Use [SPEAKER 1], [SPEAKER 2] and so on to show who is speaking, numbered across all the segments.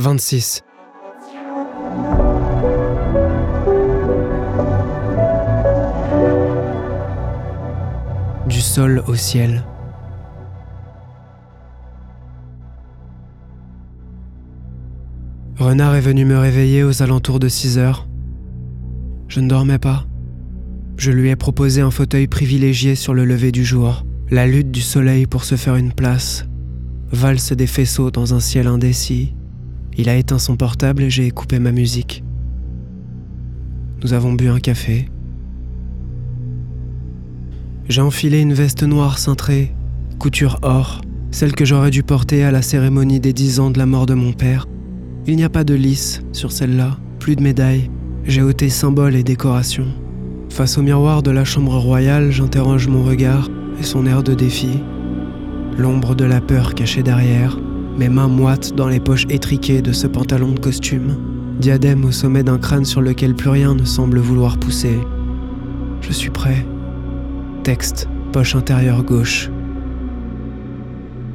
[SPEAKER 1] 26. Du sol au ciel. Renard est venu me réveiller aux alentours de 6 heures. Je ne dormais pas. Je lui ai proposé un fauteuil privilégié sur le lever du jour, la lutte du soleil pour se faire une place, valse des faisceaux dans un ciel indécis. Il a éteint son portable et j'ai coupé ma musique. Nous avons bu un café. J'ai enfilé une veste noire cintrée, couture or, celle que j'aurais dû porter à la cérémonie des 10 ans de la mort de mon père. Il n'y a pas de lisse sur celle-là, plus de médailles. J'ai ôté symboles et décorations. Face au miroir de la chambre royale, j'interroge mon regard et son air de défi. L'ombre de la peur cachée derrière, mes mains moites dans les poches étriquées de ce pantalon de costume, diadème au sommet d'un crâne sur lequel plus rien ne semble vouloir pousser. Je suis prêt. Texte, poche intérieure gauche.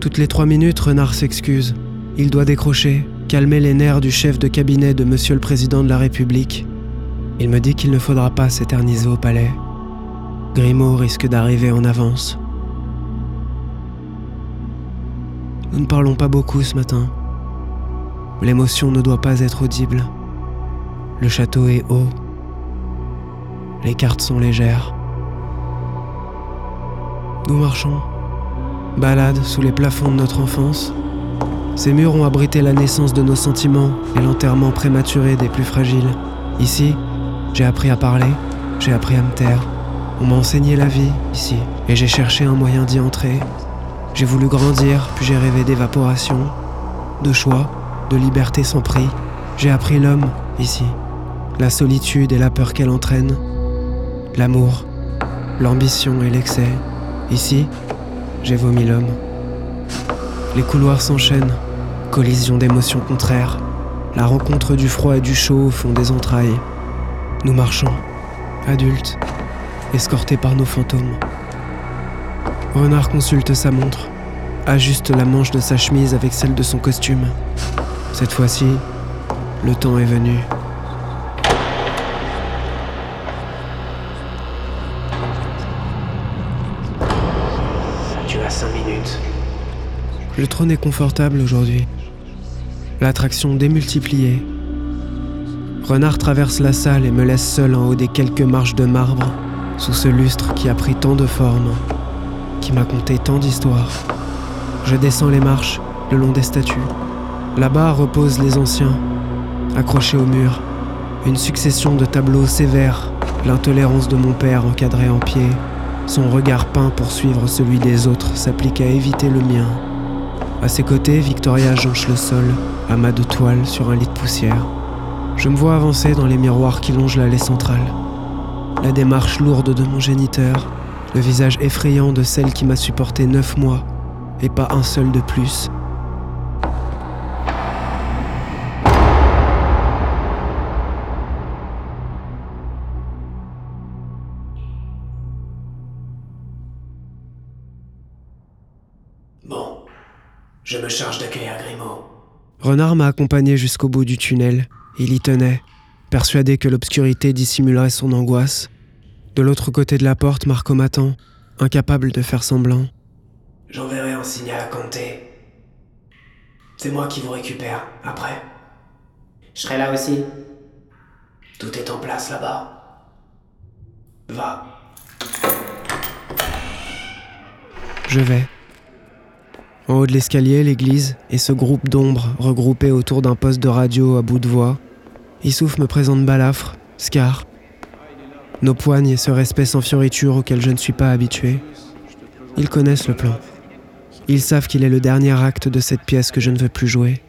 [SPEAKER 1] Toutes les trois minutes, Renard s'excuse. Il doit décrocher, calmer les nerfs du chef de cabinet de Monsieur le Président de la République. Il me dit qu'il ne faudra pas s'éterniser au palais. Grimaud risque d'arriver en avance. Nous ne parlons pas beaucoup ce matin. L'émotion ne doit pas être audible. Le château est haut. Les cartes sont légères. Nous marchons. Balade sous les plafonds de notre enfance. Ces murs ont abrité la naissance de nos sentiments et l'enterrement prématuré des plus fragiles. Ici, j'ai appris à parler, j'ai appris à me taire. On m'a enseigné la vie ici, et j'ai cherché un moyen d'y entrer, j'ai voulu grandir, puis j'ai rêvé d'évaporation, de choix, de liberté sans prix. J'ai appris l'homme ici, la solitude et la peur qu'elle entraîne, l'amour, l'ambition et l'excès. Ici, j'ai vomi l'homme. Les couloirs s'enchaînent, collision d'émotions contraires, la rencontre du froid et du chaud au fond des entrailles. Nous marchons, adultes, escortés par nos fantômes. Renard consulte sa montre, ajuste la manche de sa chemise avec celle de son costume. Cette fois-ci, le temps est venu.
[SPEAKER 2] Tu as cinq minutes.
[SPEAKER 1] Le trône est confortable aujourd'hui. L'attraction démultipliée. Renard traverse la salle et me laisse seul en haut des quelques marches de marbre, sous ce lustre qui a pris tant de formes qui m'a conté tant d'histoires. Je descends les marches le long des statues. Là-bas reposent les anciens, accrochés au mur. Une succession de tableaux sévères, l'intolérance de mon père encadré en pied. Son regard peint pour suivre celui des autres s'applique à éviter le mien. À ses côtés, Victoria jonche le sol, amas de toile sur un lit de poussière. Je me vois avancer dans les miroirs qui longent l'allée centrale. La démarche lourde de mon géniteur, le visage effrayant de celle qui m'a supporté neuf mois, et pas un seul de plus.
[SPEAKER 2] Bon, je me charge d'accueillir Grimaud.
[SPEAKER 1] Renard m'a accompagné jusqu'au bout du tunnel. Il y tenait, persuadé que l'obscurité dissimulerait son angoisse. De l'autre côté de la porte, Marco m'attend, incapable de faire semblant.
[SPEAKER 2] J'enverrai un signal à Comté. C'est moi qui vous récupère, après.
[SPEAKER 3] Je serai là aussi.
[SPEAKER 2] Tout est en place là-bas. Va.
[SPEAKER 1] Je vais. En haut de l'escalier, l'église et ce groupe d'ombres regroupés autour d'un poste de radio à bout de voix. Issouf me présente Balafre, Scar, nos poignes et ce respect sans fioriture auquel je ne suis pas habitué. Ils connaissent le plan. Ils savent qu'il est le dernier acte de cette pièce que je ne veux plus jouer.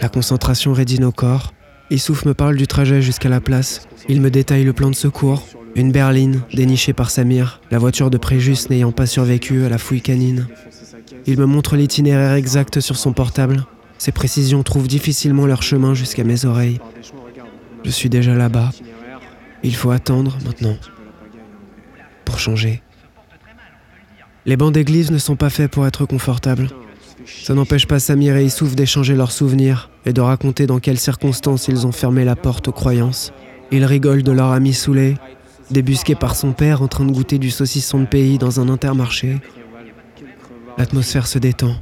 [SPEAKER 1] La concentration raidit nos corps. Issouf me parle du trajet jusqu'à la place. Il me détaille le plan de secours. Une berline dénichée par Samir, la voiture de Préjus n'ayant pas survécu à la fouille canine. Il me montre l'itinéraire exact sur son portable. Ces précisions trouvent difficilement leur chemin jusqu'à mes oreilles. Je suis déjà là-bas, il faut attendre maintenant pour changer. Les bancs d'église ne sont pas faits pour être confortables. Ça n'empêche pas Samir et Issouf d'échanger leurs souvenirs et de raconter dans quelles circonstances ils ont fermé la porte aux croyances. Ils rigolent de leur ami saoulé, débusqué par son père en train de goûter du saucisson de pays dans un intermarché. L'atmosphère se détend.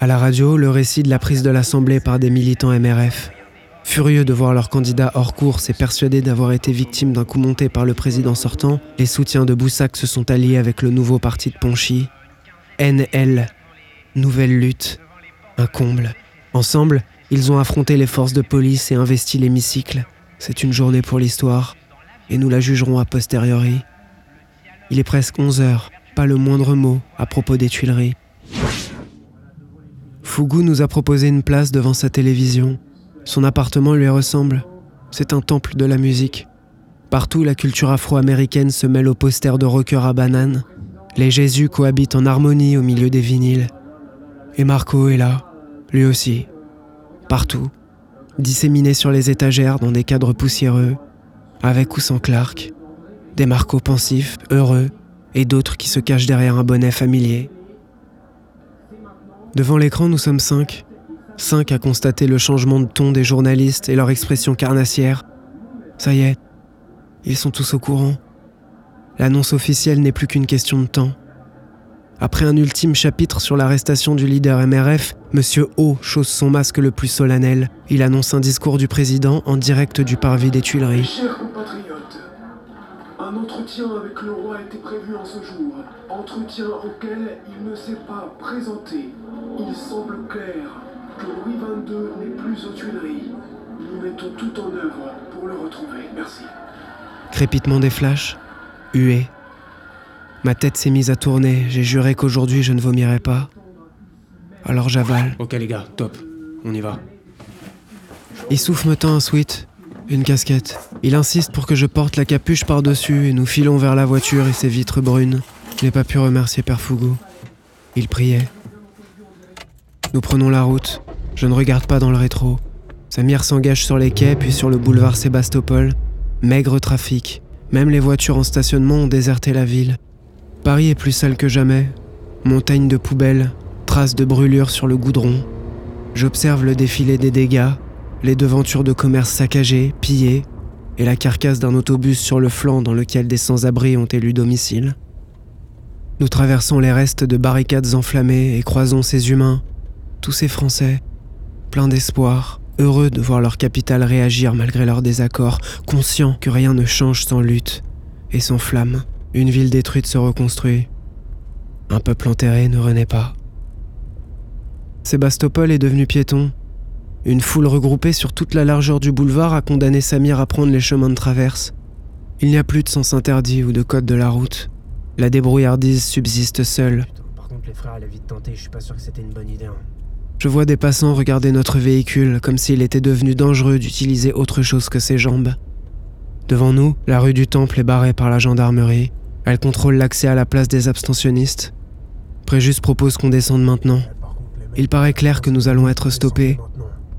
[SPEAKER 1] À la radio, le récit de la prise de l'Assemblée par des militants MRF. Furieux de voir leur candidat hors course et persuadés d'avoir été victimes d'un coup monté par le président sortant, les soutiens de Boussac se sont alliés avec le nouveau parti de Ponchy. NL. Nouvelle lutte. Un comble. Ensemble, ils ont affronté les forces de police et investi l'hémicycle. C'est une journée pour l'histoire, et nous la jugerons a posteriori. Il est presque 11 heures, pas le moindre mot à propos des Tuileries. Fougou nous a proposé une place devant sa télévision. Son appartement lui ressemble. C'est un temple de la musique. Partout, la culture afro-américaine se mêle aux posters de rockers à bananes. Les Jésus cohabitent en harmonie au milieu des vinyles. Et Marco est là, lui aussi. Partout, disséminé sur les étagères dans des cadres poussiéreux, avec ou sans Clark. Des Marco pensifs, heureux, et d'autres qui se cachent derrière un bonnet familier. Devant l'écran, nous sommes cinq, Cinq à constater le changement de ton des journalistes et leur expression carnassière. Ça y est, ils sont tous au courant. L'annonce officielle n'est plus qu'une question de temps. Après un ultime chapitre sur l'arrestation du leader MRF, Monsieur O chausse son masque le plus solennel. Il annonce un discours du président en direct du parvis des Tuileries.
[SPEAKER 4] Chers compatriotes, un entretien avec le roi était prévu en ce jour. Entretien auquel il ne s'est pas présenté. Il semble clair que Louis XXII n'est plus aux Tuileries. Nous mettons tout en œuvre pour le retrouver. Merci.
[SPEAKER 1] Crépitement des flashs, huée. Ma tête s'est mise à tourner, j'ai juré qu'aujourd'hui je ne vomirais pas. Alors j'avale.
[SPEAKER 2] Ok les gars, top. On y va.
[SPEAKER 1] Il souffle me tend un sweat, une casquette. Il insiste pour que je porte la capuche par-dessus et nous filons vers la voiture et ses vitres brunes. Je n'ai pas pu remercier Père Fougou. Il priait. Nous prenons la route. Je ne regarde pas dans le rétro. Samir s'engage sur les quais puis sur le boulevard Sébastopol. Maigre trafic. Même les voitures en stationnement ont déserté la ville. Paris est plus sale que jamais. Montagne de poubelles, traces de brûlures sur le goudron. J'observe le défilé des dégâts, les devantures de commerce saccagées, pillées, et la carcasse d'un autobus sur le flanc dans lequel des sans-abri ont élu domicile. Nous traversons les restes de barricades enflammées et croisons ces humains, tous ces Français, pleins d'espoir, heureux de voir leur capitale réagir malgré leurs désaccords, conscients que rien ne change sans lutte et sans flamme. Une ville détruite se reconstruit. Un peuple enterré ne renaît pas. Sébastopol est devenu piéton. Une foule regroupée sur toute la largeur du boulevard a condamné Samir à prendre les chemins de traverse. Il n'y a plus de sens interdit ou de code de la route. La débrouillardise subsiste seule.
[SPEAKER 2] Je
[SPEAKER 1] vois des passants regarder notre véhicule comme s'il était devenu dangereux d'utiliser autre chose que ses jambes. Devant nous, la rue du Temple est barrée par la gendarmerie. Elle contrôle l'accès à la place des abstentionnistes. Préjus propose qu'on descende maintenant. Il paraît clair que nous allons être stoppés.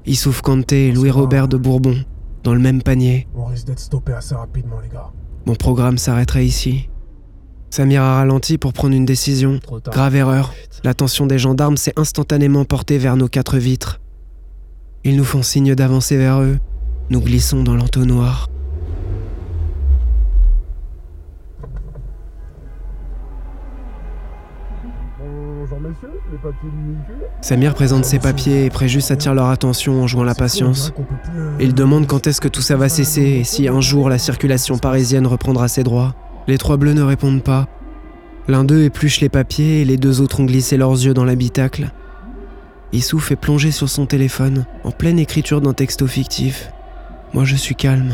[SPEAKER 1] Issouf Kanté et Louis-Robert de Bourbon, dans le même panier.
[SPEAKER 5] On risque d'être stoppé assez rapidement, les gars.
[SPEAKER 1] Mon programme s'arrêterait ici. Samir a ralenti pour prendre une décision. Grave erreur. L'attention des gendarmes s'est instantanément portée vers nos quatre vitres. Ils nous font signe d'avancer vers eux. Nous glissons dans l'entonnoir.
[SPEAKER 5] Bonjour, messieurs, les papiers du véhicule.
[SPEAKER 1] Samir présente ses papiers et Préjus attire leur attention en jouant la patience. Il demande quand est-ce que tout ça va cesser et si un jour la circulation parisienne reprendra ses droits. Les trois bleus ne répondent pas. L'un d'eux épluche les papiers et les deux autres ont glissé leurs yeux dans l'habitacle. Issouf est plongé sur son téléphone, en pleine écriture d'un texto fictif. Moi je suis calme.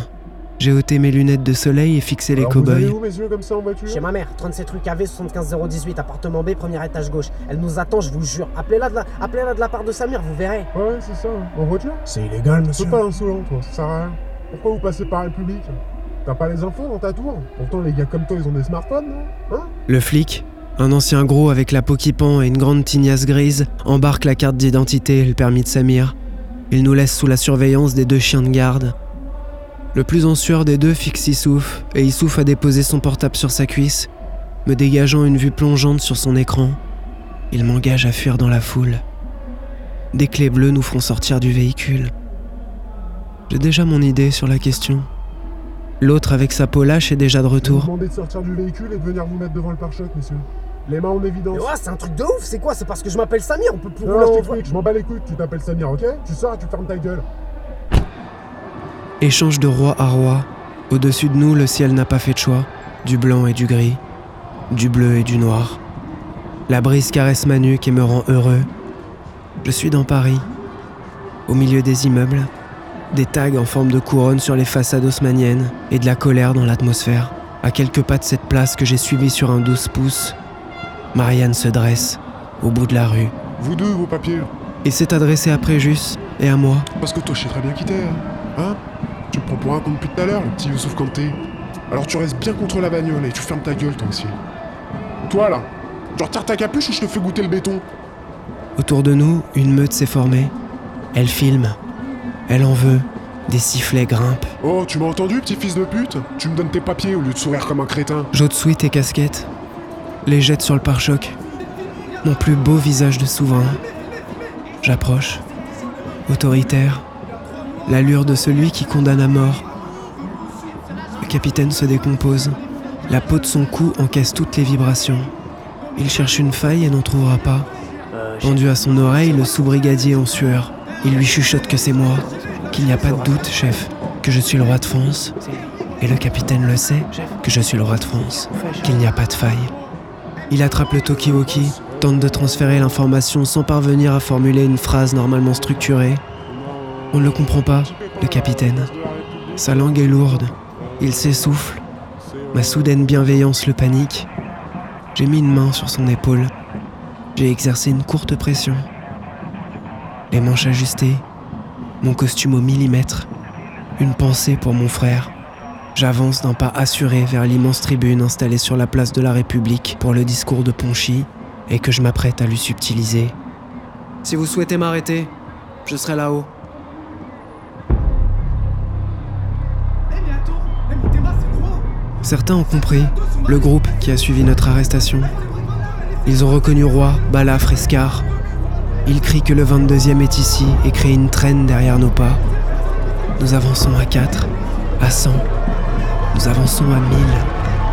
[SPEAKER 1] J'ai ôté mes lunettes de soleil et fixé les
[SPEAKER 5] Alors,
[SPEAKER 1] cow-boys.
[SPEAKER 5] où, messieurs, comme ça en voiture?
[SPEAKER 2] Chez ma mère, 37 rue KV 75018, appartement B, premier étage gauche. Elle nous attend, je vous jure. Appelez-la de, la... Appelez-la de la part de Samir, vous verrez.
[SPEAKER 5] Ouais, c'est ça. En voiture?
[SPEAKER 2] C'est illégal,
[SPEAKER 5] C'est pas insolent, toi, ça sert à rien. Pourquoi vous passez par République? T'as pas les infos dans ta tour Pourtant, les gars comme toi, ils ont des smartphones, non Hein
[SPEAKER 1] Le flic, un ancien gros avec la peau qui pend et une grande tignasse grise, embarque la carte d'identité et le permis de Samir. Il nous laisse sous la surveillance des deux chiens de garde. Le plus en sueur des deux fixe Issouf, et Issouf a déposé son portable sur sa cuisse, me dégageant une vue plongeante sur son écran. Il m'engage à fuir dans la foule. Des clés bleues nous feront sortir du véhicule. J'ai déjà mon idée sur la question. L'autre avec sa peau lâche est déjà de
[SPEAKER 5] Je vais vous
[SPEAKER 1] retour.
[SPEAKER 5] demander de sortir du véhicule et de venir vous mettre devant le pare-choc, messieurs. Les mains en évidence.
[SPEAKER 2] Mais ouais, c'est un truc de ouf, c'est quoi? C'est parce que je m'appelle Samir, on peut plus
[SPEAKER 5] Non,
[SPEAKER 2] rouler
[SPEAKER 5] non,
[SPEAKER 2] en
[SPEAKER 5] je m'en bats les couilles, tu t'appelles Samir, ok? Tu sors et tu fermes ta gueule.
[SPEAKER 1] Échange de roi à roi. Au-dessus de nous, le ciel n'a pas fait de choix. Du blanc et du gris. Du bleu et du noir. La brise caresse ma nuque et me rend heureux. Je suis dans Paris. Au milieu des immeubles. Des tags en forme de couronne sur les façades haussmanniennes et de la colère dans l'atmosphère. À quelques pas de cette place que j'ai suivie sur un 12 pouces, Marianne se dresse au bout de la rue
[SPEAKER 5] Vous deux, vos papiers.
[SPEAKER 1] et s'est adressée à Préjus et à moi.
[SPEAKER 5] Parce que toi, je sais très bien qui t'es, hein? Hein Tu me prends pour un con depuis tout à l'heure, le petit Youssouf Kanté. Alors tu restes bien contre la bagnole et tu fermes ta gueule, toi aussi. Toi, là, tu retires ta capuche ou je te fais goûter le béton?
[SPEAKER 1] Autour de nous, une meute s'est formée. Elle filme. Elle en veut. Des sifflets grimpent.
[SPEAKER 5] Oh, tu m'as entendu, petit fils de pute? Tu me donnes tes papiers au lieu de sourire comme un crétin.
[SPEAKER 1] J'ôte suite et casquette. Les jette sur le pare-choc. Mon plus beau visage de souverain. J'approche. Autoritaire. L'allure de celui qui condamne à mort. Le capitaine se décompose. La peau de son cou encaisse toutes les vibrations. Il cherche une faille et n'en trouvera pas. Pendu à son oreille, le sous-brigadier en sueur. Il lui chuchote que c'est moi, qu'il n'y a pas de doute, chef, que je suis le roi de France. Et le capitaine le sait, que je suis le roi de France, qu'il n'y a pas de faille. Il attrape le talkie-walkie, tente de transférer l'information sans parvenir à formuler une phrase normalement structurée. On ne le comprend pas, le capitaine. Sa langue est lourde, il s'essouffle. Ma soudaine bienveillance le panique. J'ai mis une main sur son épaule. J'ai exercé une courte pression. Les manches ajustées, mon costume au millimètre, une pensée pour mon frère. J'avance d'un pas assuré vers l'immense tribune installée sur la place de la République pour le discours de Ponchy et que je m'apprête à lui subtiliser. Si vous souhaitez m'arrêter, je serai là-haut. Certains ont compris, le groupe qui a suivi notre arrestation. Ils ont reconnu Roi, Balafre et Ils crient que le 22e est ici et créent une traîne derrière nos pas. Nous avançons à 4, à 100, nous avançons à 1000.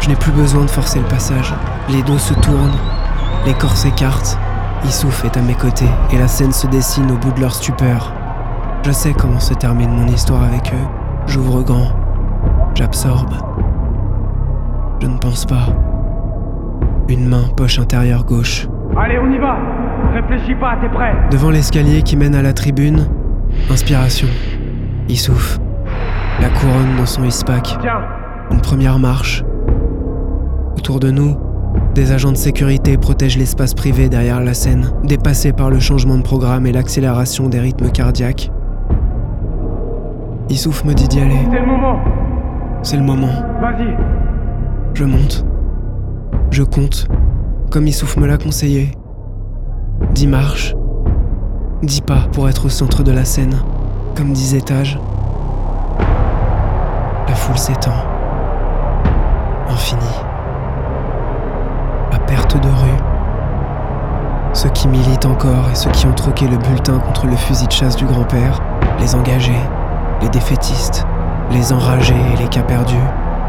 [SPEAKER 1] Je n'ai plus besoin de forcer le passage. Les dos se tournent, les corps s'écartent. Issouf est à mes côtés et la scène se dessine au bout de leur stupeur. Je sais comment se termine mon histoire avec eux. J'ouvre grand, j'absorbe. Je ne pense pas. Une main poche intérieure gauche.
[SPEAKER 6] Allez, on y va Réfléchis pas, t'es prêt
[SPEAKER 1] Devant l'escalier qui mène à la tribune, inspiration. Issouf. La couronne dans son ispac.
[SPEAKER 6] Tiens,
[SPEAKER 1] Une première marche. Autour de nous, des agents de sécurité protègent l'espace privé derrière la scène, dépassés par le changement de programme et l'accélération des rythmes cardiaques. Issouf me dit d'y aller.
[SPEAKER 6] c'est le moment
[SPEAKER 1] C'est le moment.
[SPEAKER 6] Vas-y
[SPEAKER 1] Je monte. Je compte, comme Issouf me l'a conseillé. Dix marches. Dix pas pour être au centre de la scène, comme dix étages. La foule s'étend. Infini. À perte de rue. Ceux qui militent encore et ceux qui ont troqué le bulletin contre le fusil de chasse du grand-père, les engagés, les défaitistes, les enragés et les cas perdus,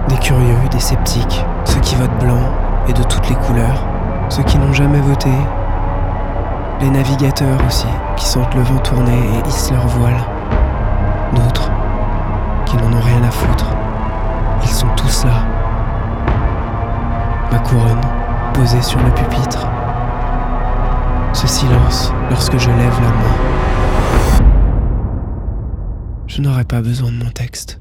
[SPEAKER 1] des curieux, des sceptiques, ceux qui votent blanc et de toutes les couleurs, ceux qui n'ont jamais voté, les navigateurs aussi, qui sentent le vent tourner et hissent leur voile, d'autres qui n'en ont rien à foutre. Ils sont tous là. Ma couronne posée sur le pupitre. Ce silence lorsque je lève la main. Je n'aurai pas besoin de mon texte.